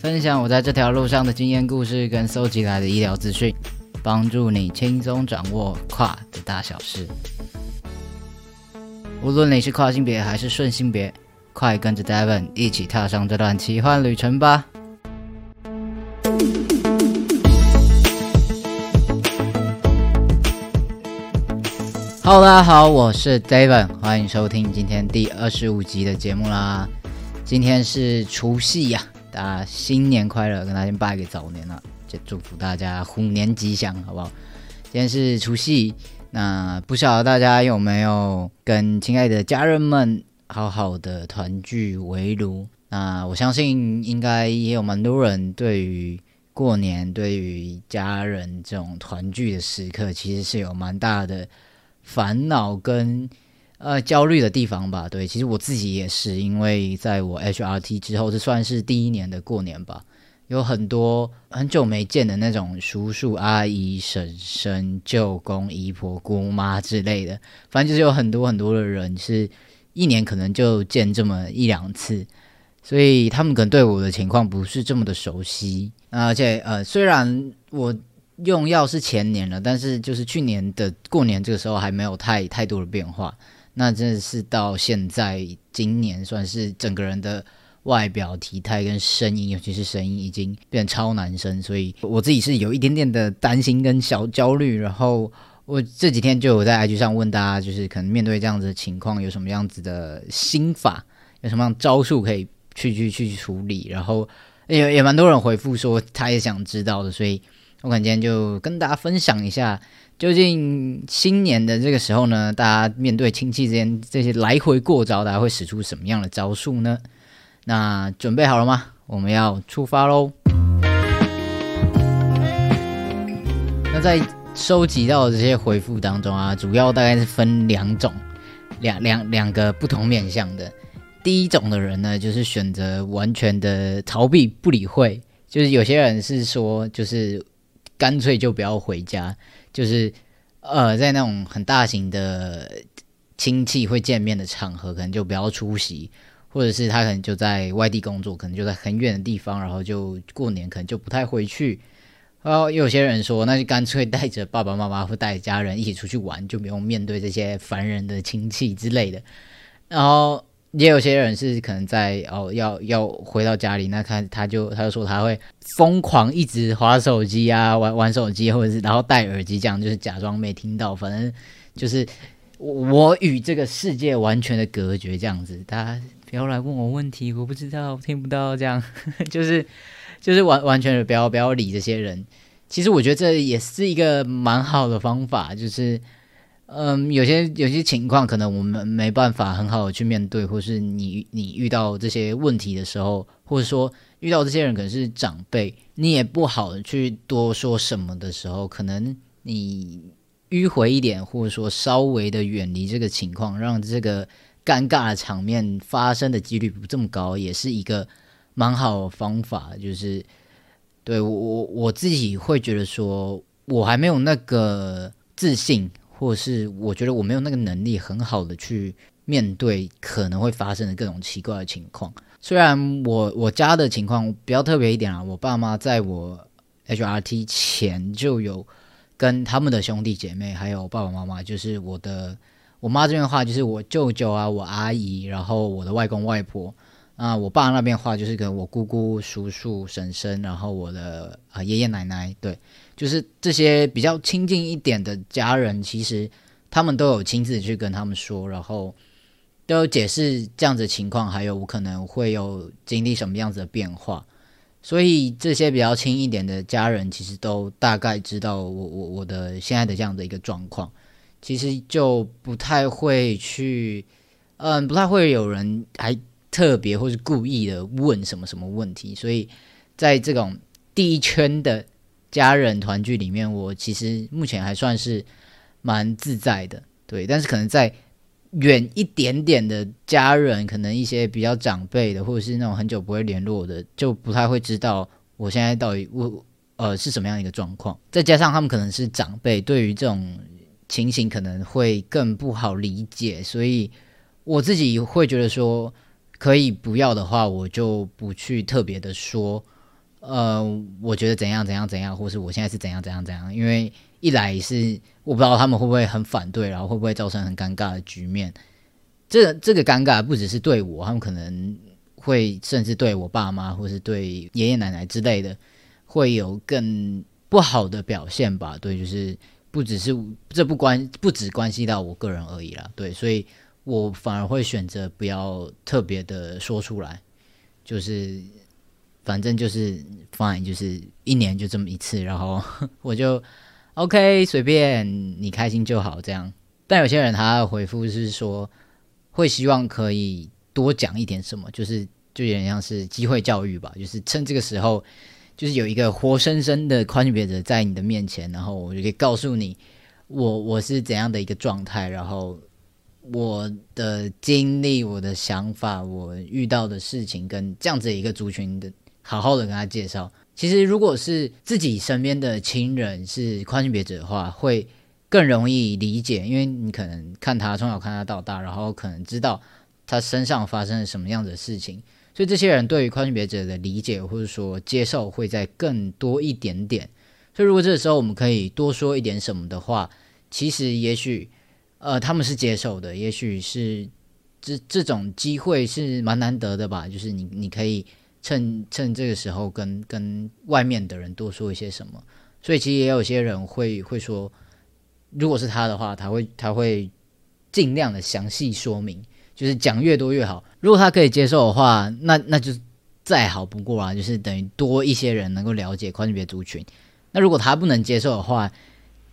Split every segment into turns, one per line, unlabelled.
分享我在这条路上的经验故事跟搜集来的医疗资讯，帮助你轻松掌握跨的大小事。无论你是跨性别还是顺性别，快跟着 Devon 一起踏上这段奇幻旅程吧！Hello，大家好，我是 Devon，欢迎收听今天第二十五集的节目啦。今天是除夕呀。大家新年快乐，跟大家拜个早年了，就祝福大家虎年吉祥，好不好？今天是除夕，那不晓得大家有没有跟亲爱的家人们好好的团聚围炉？那我相信应该也有蛮多人对于过年、对于家人这种团聚的时刻，其实是有蛮大的烦恼跟。呃，焦虑的地方吧，对，其实我自己也是，因为在我 HRT 之后，这算是第一年的过年吧，有很多很久没见的那种叔叔阿姨、婶婶、舅公、姨婆、姑妈之类的，反正就是有很多很多的人，是一年可能就见这么一两次，所以他们可能对我的情况不是这么的熟悉，而且呃，虽然我用药是前年了，但是就是去年的过年这个时候还没有太太多的变化。那真的是到现在今年，算是整个人的外表、体态跟声音，尤其是声音已经变超男生，所以我自己是有一点点的担心跟小焦虑。然后我这几天就有在 IG 上问大家，就是可能面对这样子的情况，有什么样子的心法，有什么样招数可以去去去处理。然后也也蛮多人回复说他也想知道的，所以我感觉今天就跟大家分享一下。究竟新年的这个时候呢，大家面对亲戚之间这些来回过招，大家会使出什么样的招数呢？那准备好了吗？我们要出发喽！那在收集到的这些回复当中啊，主要大概是分两种，两两两个不同面向的。第一种的人呢，就是选择完全的逃避不理会，就是有些人是说，就是干脆就不要回家。就是，呃，在那种很大型的亲戚会见面的场合，可能就不要出席，或者是他可能就在外地工作，可能就在很远的地方，然后就过年可能就不太回去。然后有些人说，那就干脆带着爸爸妈妈或带着家人一起出去玩，就不用面对这些烦人的亲戚之类的。然后。也有些人是可能在哦，要要回到家里，那他他就他就说他会疯狂一直划手机啊，玩玩手机，或者是然后戴耳机，这样就是假装没听到，反正就是我与这个世界完全的隔绝，这样子。大家不要来问我问题，我不知道，听不到，这样 就是就是完完全的不要不要理这些人。其实我觉得这也是一个蛮好的方法，就是。嗯，有些有些情况可能我们没办法很好的去面对，或是你你遇到这些问题的时候，或者说遇到这些人可能是长辈，你也不好去多说什么的时候，可能你迂回一点，或者说稍微的远离这个情况，让这个尴尬的场面发生的几率不这么高，也是一个蛮好的方法。就是对我我我自己会觉得说，我还没有那个自信。或者是我觉得我没有那个能力很好的去面对可能会发生的各种奇怪的情况。虽然我我家的情况比较特别一点啊，我爸妈在我 HRT 前就有跟他们的兄弟姐妹，还有爸爸妈妈，就是我的我妈这边的话，就是我舅舅啊，我阿姨，然后我的外公外婆。啊，我爸那边话就是跟我姑姑、叔叔、婶婶，然后我的啊爷爷奶奶，对，就是这些比较亲近一点的家人，其实他们都有亲自去跟他们说，然后都有解释这样子情况，还有我可能会有经历什么样子的变化，所以这些比较亲一点的家人，其实都大概知道我我我的现在的这样的一个状况，其实就不太会去，嗯，不太会有人还。特别或是故意的问什么什么问题，所以在这种第一圈的家人团聚里面，我其实目前还算是蛮自在的，对。但是可能在远一点点的家人，可能一些比较长辈的，或者是那种很久不会联络的，就不太会知道我现在到底我呃是什么样的一个状况。再加上他们可能是长辈，对于这种情形可能会更不好理解，所以我自己会觉得说。可以不要的话，我就不去特别的说，呃，我觉得怎样怎样怎样，或是我现在是怎样怎样怎样，因为一来是我不知道他们会不会很反对，然后会不会造成很尴尬的局面。这这个尴尬不只是对我，他们可能会甚至对我爸妈或是对爷爷奶奶之类的，会有更不好的表现吧？对，就是不只是这不关不只关系到我个人而已啦。对，所以。我反而会选择不要特别的说出来，就是反正就是 fine，就是一年就这么一次，然后 我就 OK，随便你开心就好这样。但有些人他的回复是说，会希望可以多讲一点什么，就是就有点像是机会教育吧，就是趁这个时候，就是有一个活生生的宽别者在你的面前，然后我就可以告诉你，我我是怎样的一个状态，然后。我的经历、我的想法、我遇到的事情，跟这样子一个族群的，好好的跟他介绍。其实，如果是自己身边的亲人是跨性别者的话，会更容易理解，因为你可能看他从小看他到大，然后可能知道他身上发生了什么样的事情，所以这些人对于跨性别者的理解或者说接受会在更多一点点。所以，如果这个时候我们可以多说一点什么的话，其实也许。呃，他们是接受的，也许是这这种机会是蛮难得的吧。就是你你可以趁趁这个时候跟跟外面的人多说一些什么。所以其实也有些人会会说，如果是他的话，他会他会尽量的详细说明，就是讲越多越好。如果他可以接受的话，那那就再好不过啊，就是等于多一些人能够了解跨性别族群。那如果他不能接受的话，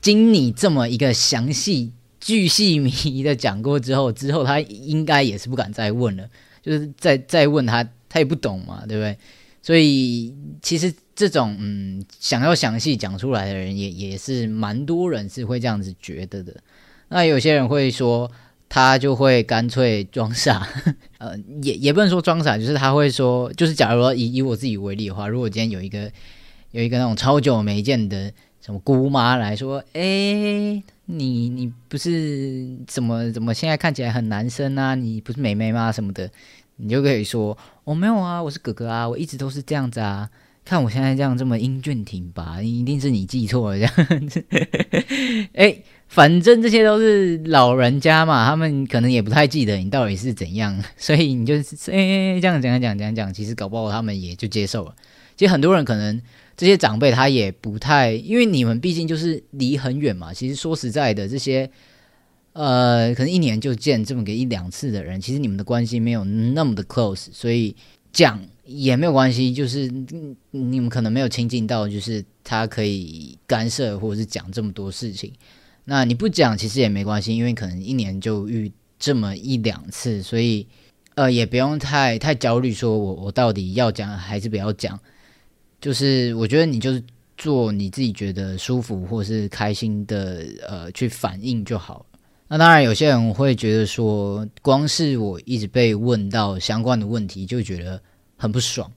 经你这么一个详细。巨细靡遗的讲过之后，之后他应该也是不敢再问了，就是再再问他，他也不懂嘛，对不对？所以其实这种嗯，想要详细讲出来的人，也也是蛮多人是会这样子觉得的。那有些人会说，他就会干脆装傻，呃，也也不能说装傻，就是他会说，就是假如说以以我自己为例的话，如果今天有一个有一个那种超久没见的什么姑妈来说，哎。你你不是怎么怎么现在看起来很男生啊？你不是妹妹吗？什么的，你就可以说我没有啊，我是哥哥啊，我一直都是这样子啊。看我现在这样这么英俊挺拔，一定是你记错了这样子。哎，反正这些都是老人家嘛，他们可能也不太记得你到底是怎样，所以你就是哎这样讲讲讲讲，其实搞不好他们也就接受了。其实很多人可能。这些长辈他也不太，因为你们毕竟就是离很远嘛。其实说实在的，这些呃，可能一年就见这么个一两次的人，其实你们的关系没有那么的 close，所以讲也没有关系，就是你们可能没有亲近到，就是他可以干涉或者是讲这么多事情。那你不讲其实也没关系，因为可能一年就遇这么一两次，所以呃也不用太太焦虑，说我我到底要讲还是不要讲。就是我觉得你就是做你自己觉得舒服或是开心的呃去反应就好。那当然有些人会觉得说，光是我一直被问到相关的问题就觉得很不爽。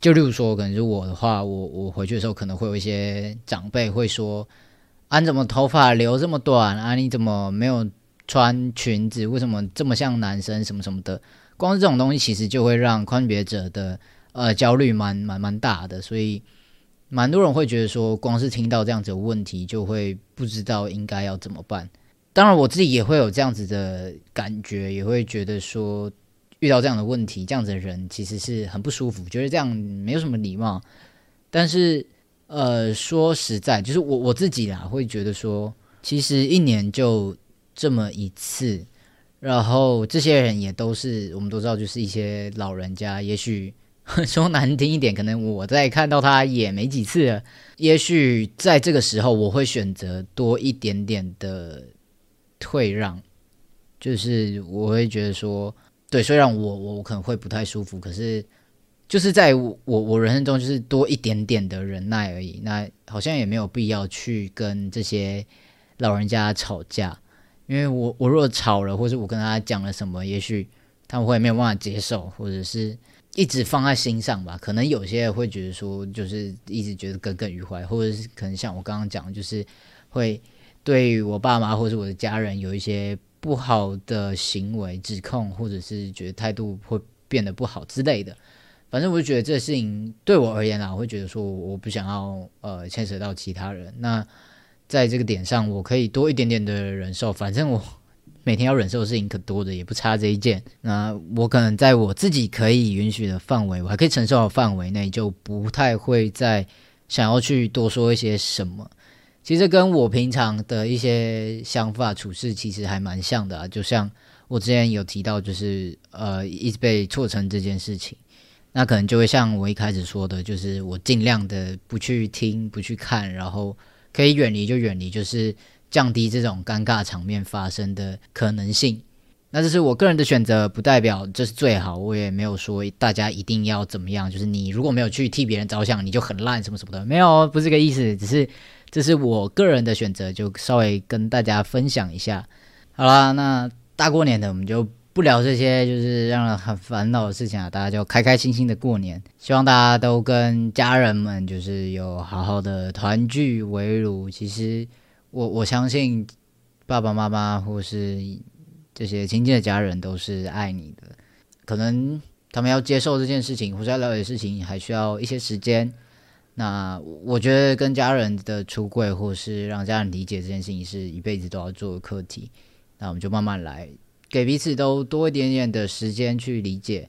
就例如说，可能是我的话，我我回去的时候可能会有一些长辈会说。啊，你怎么头发留这么短啊？你怎么没有穿裙子？为什么这么像男生？什么什么的，光是这种东西，其实就会让宽别者的呃焦虑蛮蛮蛮大的。所以，蛮多人会觉得说，光是听到这样子的问题，就会不知道应该要怎么办。当然，我自己也会有这样子的感觉，也会觉得说，遇到这样的问题，这样子的人其实是很不舒服，觉得这样没有什么礼貌。但是。呃，说实在，就是我我自己啦，会觉得说，其实一年就这么一次，然后这些人也都是我们都知道，就是一些老人家，也许说难听一点，可能我在看到他也没几次了，也许在这个时候，我会选择多一点点的退让，就是我会觉得说，对，虽然我我可能会不太舒服，可是。就是在我我人生中，就是多一点点的忍耐而已。那好像也没有必要去跟这些老人家吵架，因为我我若吵了，或者我跟他讲了什么，也许他们会没有办法接受，或者是一直放在心上吧。可能有些人会觉得说，就是一直觉得耿耿于怀，或者是可能像我刚刚讲，就是会对我爸妈或者我的家人有一些不好的行为指控，或者是觉得态度会变得不好之类的。反正我就觉得这事情对我而言啊，我会觉得说我不想要呃牵扯到其他人。那在这个点上，我可以多一点点的忍受。反正我 每天要忍受的事情可多的，也不差这一件。那我可能在我自己可以允许的范围，我还可以承受的范围内，就不太会再想要去多说一些什么。其实跟我平常的一些想法处事其实还蛮像的啊。就像我之前有提到，就是呃一直被错成这件事情。那可能就会像我一开始说的，就是我尽量的不去听、不去看，然后可以远离就远离，就是降低这种尴尬场面发生的可能性。那这是我个人的选择，不代表这是最好。我也没有说大家一定要怎么样，就是你如果没有去替别人着想，你就很烂什么什么的，没有，不是这个意思。只是这是我个人的选择，就稍微跟大家分享一下。好啦，那大过年的我们就。不聊这些就是让人很烦恼的事情啊！大家就开开心心的过年，希望大家都跟家人们就是有好好的团聚围炉。其实我我相信爸爸妈妈或是这些亲近的家人都是爱你的，可能他们要接受这件事情或是要了解事情还需要一些时间。那我觉得跟家人的出柜或是让家人理解这件事情是一辈子都要做的课题。那我们就慢慢来。给彼此都多一点点的时间去理解，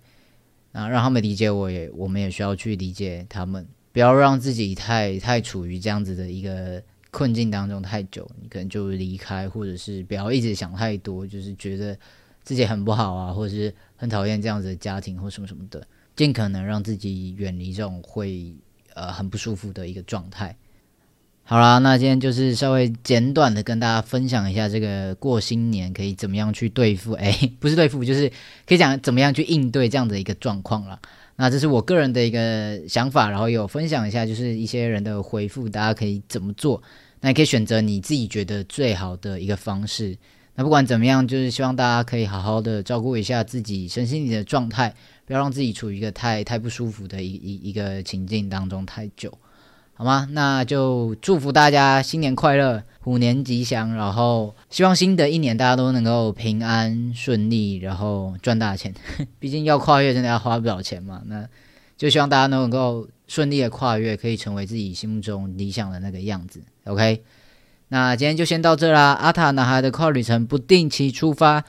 那，让他们理解我，也我们也需要去理解他们，不要让自己太太处于这样子的一个困境当中太久，你可能就离开，或者是不要一直想太多，就是觉得自己很不好啊，或者是很讨厌这样子的家庭或什么什么的，尽可能让自己远离这种会呃很不舒服的一个状态。好啦，那今天就是稍微简短的跟大家分享一下这个过新年可以怎么样去对付，哎，不是对付，就是可以讲怎么样去应对这样的一个状况了。那这是我个人的一个想法，然后有分享一下，就是一些人的回复，大家可以怎么做？那也可以选择你自己觉得最好的一个方式。那不管怎么样，就是希望大家可以好好的照顾一下自己身心里的状态，不要让自己处于一个太太不舒服的一一一个情境当中太久。好吗？那就祝福大家新年快乐，虎年吉祥。然后希望新的一年大家都能够平安顺利，然后赚大钱。毕竟要跨越，真的要花不少钱嘛。那就希望大家能够顺利的跨越，可以成为自己心目中理想的那个样子。OK，那今天就先到这啦。阿塔男孩的跨旅程不定期出发。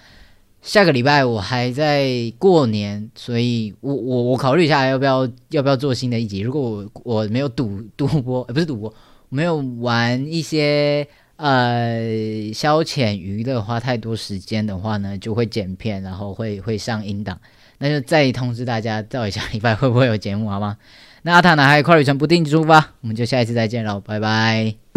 下个礼拜我还在过年，所以我我我考虑一下要不要要不要做新的一集。如果我我没有赌赌博，不是赌博，没有玩一些呃消遣娱乐花太多时间的话呢，就会剪片，然后会会上音档。那就再通知大家，到底下礼拜会不会有节目，好吗？那阿塔男孩快旅程不定出发，我们就下一次再见喽，拜拜。